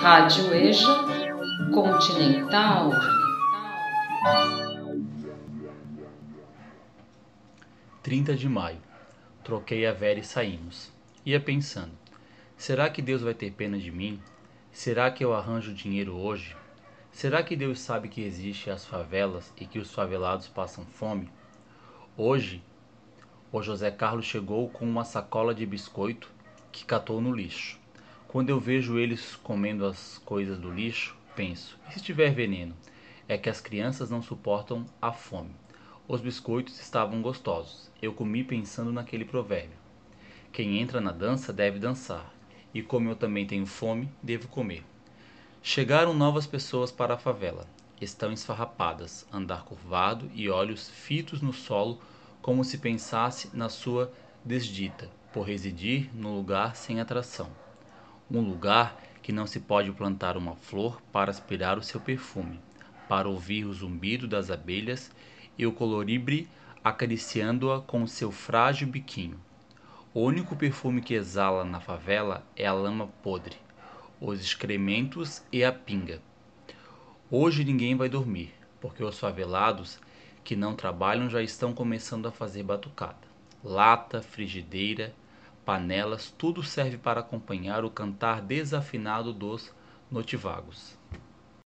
Rádio EJA Continental. Trinta de maio. Troquei a Vera e saímos. Ia pensando: será que Deus vai ter pena de mim? Será que eu arranjo dinheiro hoje? Será que Deus sabe que existem as favelas e que os favelados passam fome? Hoje, o José Carlos chegou com uma sacola de biscoito que catou no lixo. Quando eu vejo eles comendo as coisas do lixo, penso: e se tiver veneno? É que as crianças não suportam a fome. Os biscoitos estavam gostosos. Eu comi pensando naquele provérbio. Quem entra na dança deve dançar, e como eu também tenho fome, devo comer. Chegaram novas pessoas para a favela. Estão esfarrapadas, andar curvado e olhos fitos no solo, como se pensasse na sua desdita, por residir num lugar sem atração. Um lugar que não se pode plantar uma flor para aspirar o seu perfume, para ouvir o zumbido das abelhas e o coloribre acariciando-a com seu frágil biquinho. O único perfume que exala na favela é a lama podre, os excrementos e a pinga. Hoje ninguém vai dormir, porque os favelados que não trabalham já estão começando a fazer batucada. Lata, frigideira, panelas, tudo serve para acompanhar o cantar desafinado dos notivagos.